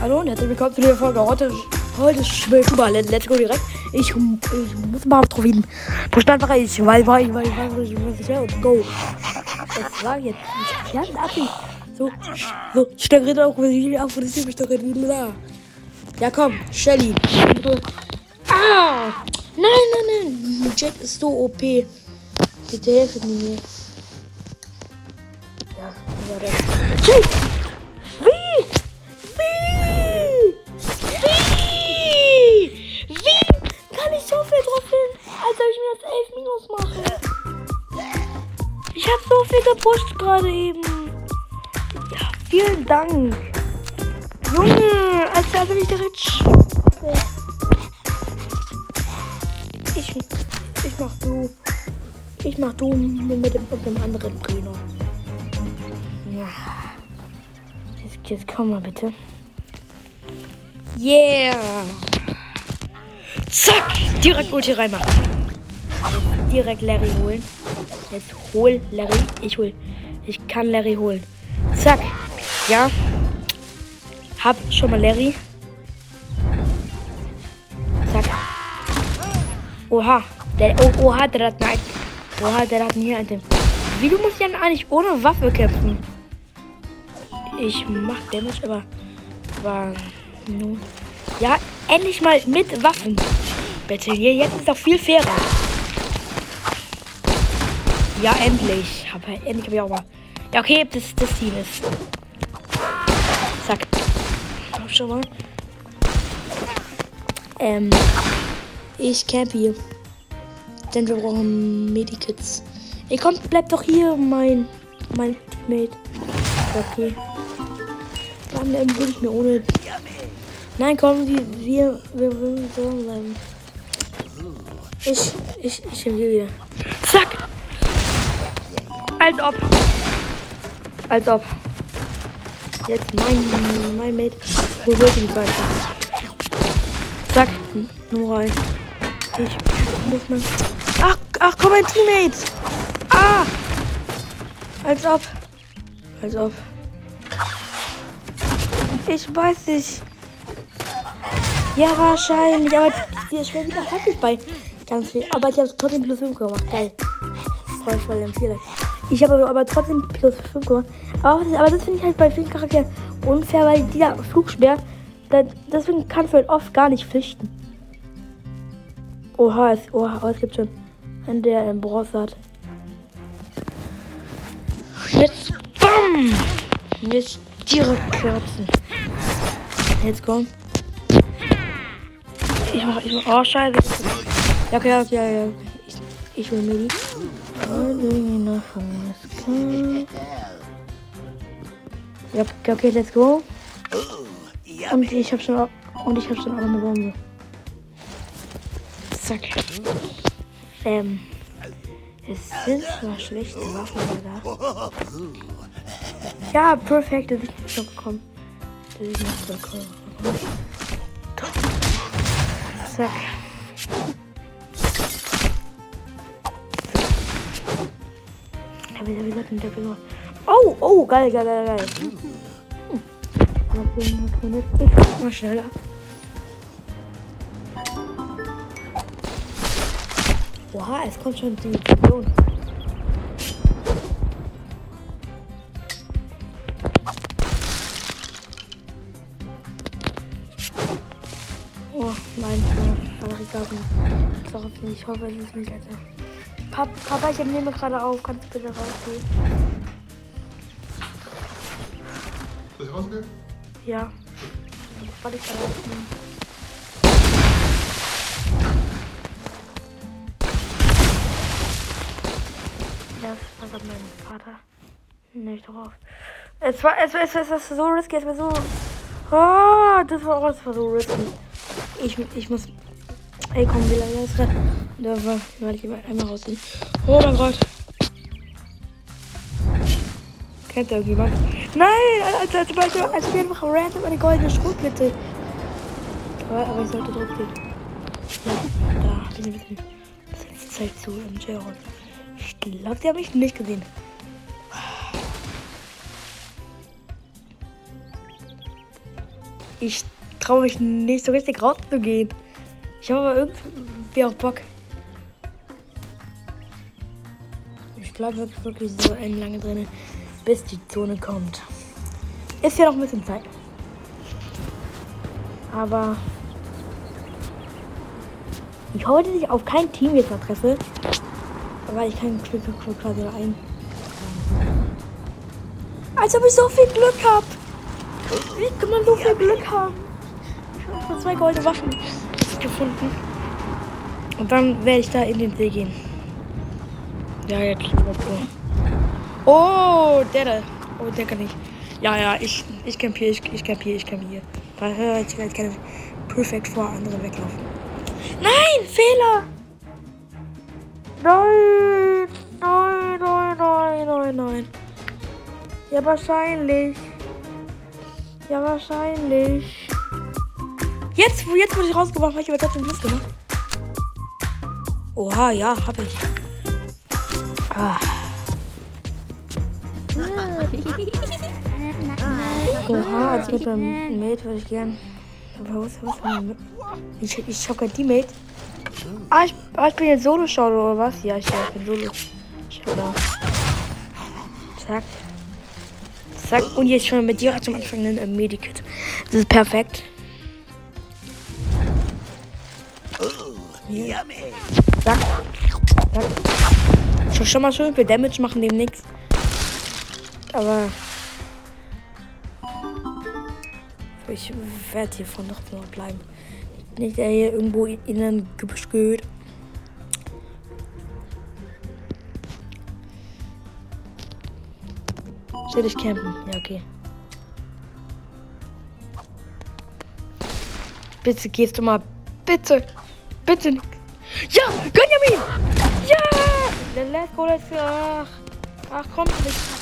Hallo und herzlich willkommen zu der Folge. Heute, heute schwimmt über. Let's go direkt. Ich, ich muss mal drauf hin. Bestand war ich, weil, weil, weil, weil, ich weil, go. Das war jetzt. Ich werde ab. So, so, Stagritter auch, wenn ich auch, wenn ich Stagritter. Ja, komm, Shelly. Ah! Nein, nein, nein. Jet ist so OP. Bitte helfen mir. Ja, war das. Jet! Gepusht gerade eben. Ja, vielen Dank. Junge, als da bin ich direkt. Ich, ich mach du. Ich mach du mit dem, mit dem anderen Bruno. Ja. Jetzt, jetzt komm mal bitte. Yeah! Zack! Direkt Ulti reinmachen. Direkt Larry holen. Jetzt hol Larry. Ich hol. Ich kann Larry holen. Zack. Ja. Hab schon mal Larry. Zack. Oha. Der, oh, oha, der hat nein. Oha, der hat hier ein Wie du musst ja eigentlich ohne Waffe kämpfen. Ich mach Damage, aber. aber nun. Ja, endlich mal mit Waffen. Bitte, hier, jetzt ist doch viel fairer. Ja, endlich. Aber endlich habe ich auch mal. Ja, okay, das, das Team ist. Zack. Hab schon mal. Ähm. Ich camp hier. Denn wir brauchen Medikits. Ey, komm, bleib doch hier, mein. mein Teammate. Okay. Dann ähm, würde ich mir ohne. Nein, komm, wir. wir, wir, wir so bleiben. Ich. ich. ich hier wieder. Zack! Als ob. Als ob. Jetzt mein, mein Mate. Wo wird die weiter? Zack. Nur rein. Ich muss mal. Ach, ach, komm, mein Teammate. Ah! Als ob. Als ob. Ich weiß nicht. Ja, wahrscheinlich. Aber ist schwer wieder fertig bei ganz viel. Aber ich habe trotzdem plus 5 gemacht. Geil. Voll, voll empfehle. Ich habe aber trotzdem plus 5 gemacht. Aber, aber das finde ich halt bei vielen Charakteren unfair, weil dieser Flugsperr, deswegen kannst du halt oft gar nicht flüchten. Oha, es, oha, oh, es gibt schon einen, der einen Bronze hat. Jetzt, BAM! Jetzt direkt kürzen. Jetzt komm. Ich mach, ich mach, oh scheiße. Ja, okay, okay, ja, ja. Ich, will mir die. Ja, okay, let's go. Und ich hab schon und ich hab schon auch eine Bombe. Zack. Ähm. Es sind zwar schlechte Waffen da. Ja, perfekt, das ist schon bekommen. Das ist nicht bekommen. Zack. Wieder, wieder, wieder, wieder. Oh, oh, geil, geil, geil, geil. Ich mal schneller. Oha, es kommt schon die Mission. Oh, mein Batteriekarten. Ich hoffe, es ist nicht letzter. Papa, Papa, ich nehme gerade auf. Kannst du bitte rausgehen? Soll ich rausgehen? Ja. Warte, ich kann rausgehen. Ja, das war mein Vater. Nicht drauf. Es war, es war, es war, es war so risky, es war so. Oh, das war, oh, das war so risky. Ich, ich muss. Ey, komm, wie lange ist das? Da war, warte, ich mal einmal rausziehen. Oh mein Gott. Kennt da irgendjemand? Nein, als, als, als, als, als wir einfach random eine goldene Schrotblitze. Aber, aber ich sollte drauf gehen. Ja, da, ich bisschen. Das zeigt zu im Jaron. Ich glaube, die haben mich nicht gesehen. Ich traue mich nicht so richtig rauszugehen. Ich habe aber irgendwie auch Bock. Ich bleibe wirklich, wirklich so ein lange drin, bis die Zone kommt. Ist ja noch ein bisschen Zeit. Aber ich hoffe, dass ich auf kein Team jetzt noch treffe. Aber ich kann Glück quasi ein. Als ob ich so viel Glück habe. Wie kann man so viel Glück haben? Ich habe nur zwei goldene Waffen gefunden. Und dann werde ich da in den See gehen. Ja, jetzt. Oh, der da. Oh, der kann ich. Ja, ja, ich, ich campiere, ich, ich campiere, ich campiere. Ich werde keine perfekt vor anderen weglaufen. Nein, Fehler! Nein, nein, nein, nein, nein, nein. Ja, wahrscheinlich. Ja, wahrscheinlich. Jetzt, jetzt wurde ich rausgebracht, habe ich aber trotzdem Plus gemacht. Oha, ja, hab ich. Ah. Oha, als mit meinem Mate würde ich gern. Aber was, was, ich, ich hab kein Teammate. Ah, ich, ah, ich bin jetzt Solo-Schauer oder was? Ja, ich, ich bin Solo-Schauer. Zack. Zack. Und jetzt schon mit dir zum Anfang ein Medikit. Das ist perfekt. Hier. Zack. Zack. Schon, schon mal schön viel Damage machen dem nichts. Aber ich werde hiervon doch noch bleiben. Nicht der hier irgendwo in ein Gebüsch geht. Soll ich campen? Ja, okay. Bitte gehst du mal. Bitte. Bitte nicht. Ja! Benjamin! Ja! Let's go, let's go. Ach, ach komm,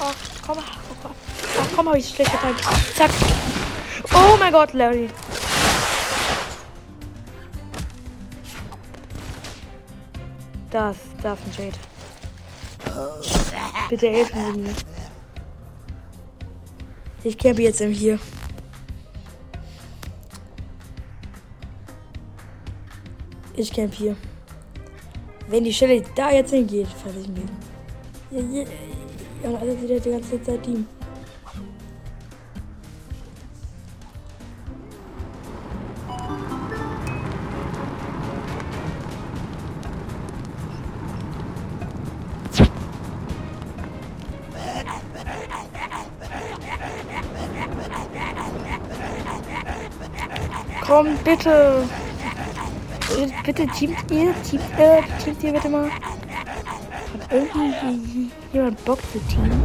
ach, komm, ach, ach, komm, hab ich schlecht getan. Zack. Oh mein Gott, Larry. Das, das ist ein Jade. Bitte helfen Sie mir. Ich campe jetzt im hier. Ich camp hier. Wenn die Stelle da jetzt hingeht, fertig mit. Ja, ja, ja, also wieder die ganze Zeit Team. Komm, bitte. Bitte teamt ihr, teamt ihr, teamt ihr bitte mal. Hat irgendwie jemand Bock zu teamen?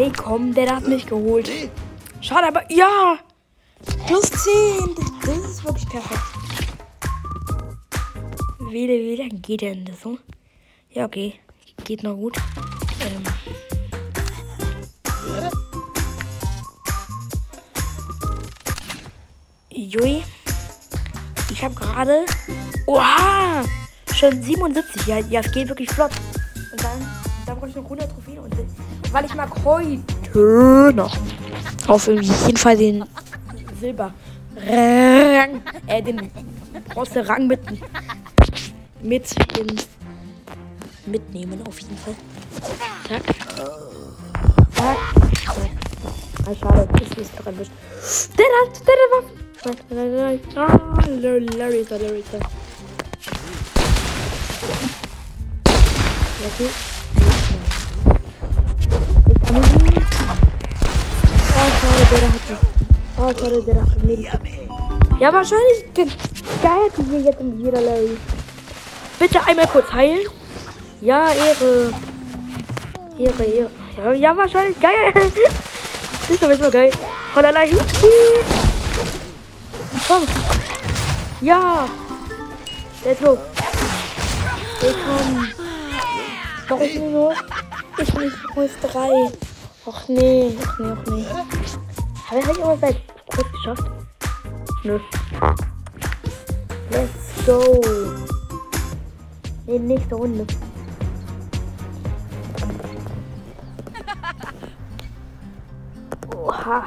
Hey, komm, der hat mich geholt. Schade, aber ja! Plus 10! Das ist wirklich perfekt. Wie, wie lange geht denn das so? Ja, okay. Geht noch gut. Ähm. Jui. Ich habe gerade. Oha! Schon 77. Ja, ja, es geht wirklich flott. Und dann, dann brauche ich noch 100 Trophäen. Und weil ich mag heute noch auf jeden Fall den Silber Rang, äh, den Bronze Rang mit, mit in, mitnehmen auf jeden Fall. Zack. Zack. Ah, schade, ist nicht dran. Der hat, der hat Waffen. Larry Larry. Okay. Der hat Oh, schade, der hat Medikit. Ja, wahrscheinlich die hier jetzt in jeder Larry. Bitte einmal kurz heilen. Ja, Ehre. Ehre, Ehre. Ja, ja wahrscheinlich geil. Ist doch mal geil. Von allein. Komm. Ja. Let's go. Komm. Doch, ich bin nur. Ich bin plus 3. Och nee, och nee, och nee. Habe ich halt immer seit kurz geschafft? Nö. Let's go. Nee, nächste Runde. Oha.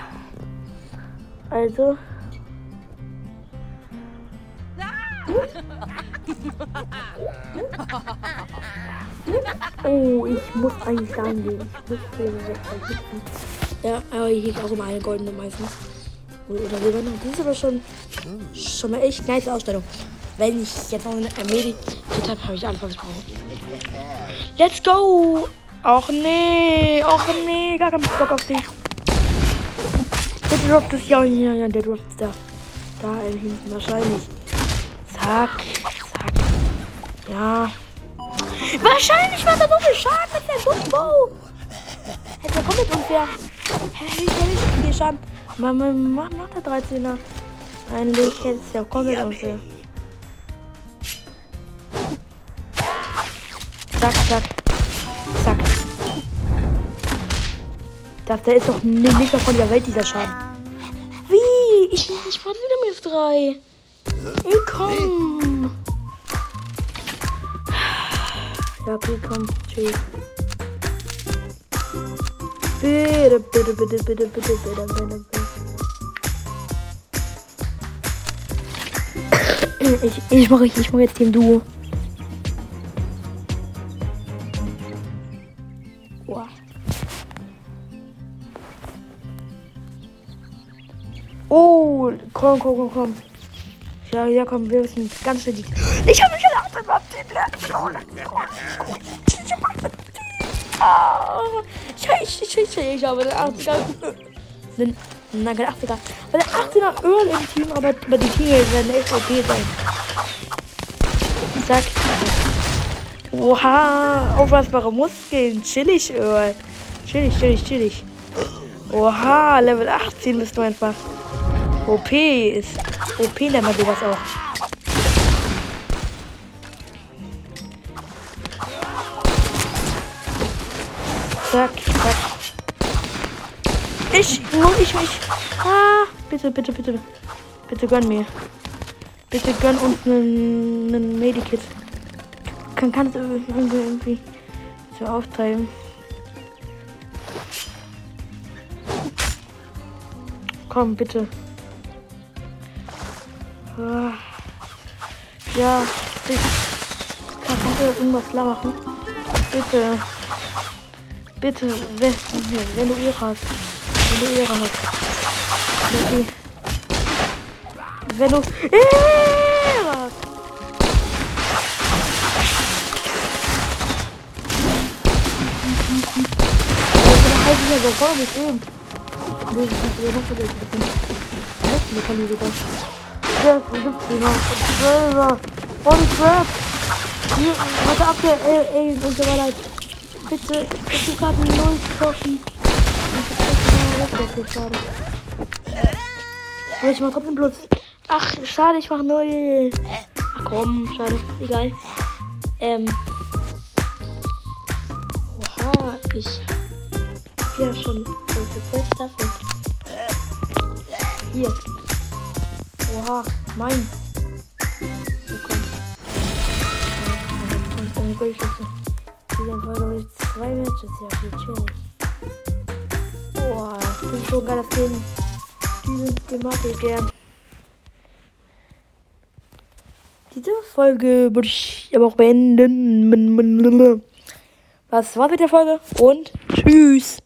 Also. Oh, ich muss eigentlich sagen gehen. Ich muss hier wegvergiften. Ja, aber hier gibt auch immer eine goldene meistens. Oder silberne. Das ist aber schon, schon mal echt nice Ausstellung. Wenn ich jetzt noch eine Medikit habe, habe ich alles, was. Let's go! Och nee, och nee, gar keinen Bock auf dich. Der droppt es ja, ja, ja, der droppt es da. Da hinten wahrscheinlich. Zack, zack. Ja. Wahrscheinlich war so viel Schaden mit der Dumbo. Hätte er kommt mit unfair. Hätte ich nicht viel Schaden. Mach, mach noch der 13er. Eigentlich hätte es ja komplett unfair. Zack, zack. Zack. Das, der ist doch nicht von der Welt, dieser Schaden. Wie? Ich, ich war wieder mit 3. Willkommen. Komm. Tschüss. Bitte, bitte, bitte, bitte, bitte, bitte, bitte, bitte. Ich, ich mache ich mach jetzt Team Duo. Wow. Oh, komm, komm, komm, komm. Ja, ja, komm, wir müssen ganz schnell die. Ich habe mich gelacht, überhaupt Scheiße, scheiße, ich habe den 80er. Den, nein, kein 80er. Weil der 80er Öl im Team, aber, aber die Teammates werden echt okay sein. Zack. Oha, auflassbare Muskeln. Chillig, Öl. Chillig, chillig, chillig. Oha, Level 18 bist du einfach. OP ist. OP nennt man sowas auch. Zack, zack. Ich, nur ich, ich. Ah, bitte, bitte, bitte. Bitte gönn mir. Bitte gönn uns einen Medikit. Kann, kann es irgendwie, irgendwie so auftreiben. Komm, bitte. Ah. Ja, ich kann, du irgendwas klar machen? Bitte. Bitte, wenn, wenn du Ehre hast. Wenn du Ehre hast. Okay. Wenn du Ehre hast. Das ist ja so voll mit ihm. Nee, ja noch für dich. Das kann ich sogar. Ja, das gibt's nicht noch. Selber. Holy crap. Hier, warte ab, der, ey, und so weiter. Bitte, ich hab gerade null Trophy. Aber ich mach trotzdem bloß. Ach, schade, ich mach null. Ach komm, schade. Egal. Ähm. Oha, ich hab ja schon voll Staffel. Hier. Oha, mein. So, komm. Dann will ich jetzt dieser Folge ich zwei Matches. Ja, viel chillig. Boah, das ist so geil, das. Dieses Game mag ich gern. Diese Folge würde ich aber auch beenden. Was war mit der Folge? Und tschüss.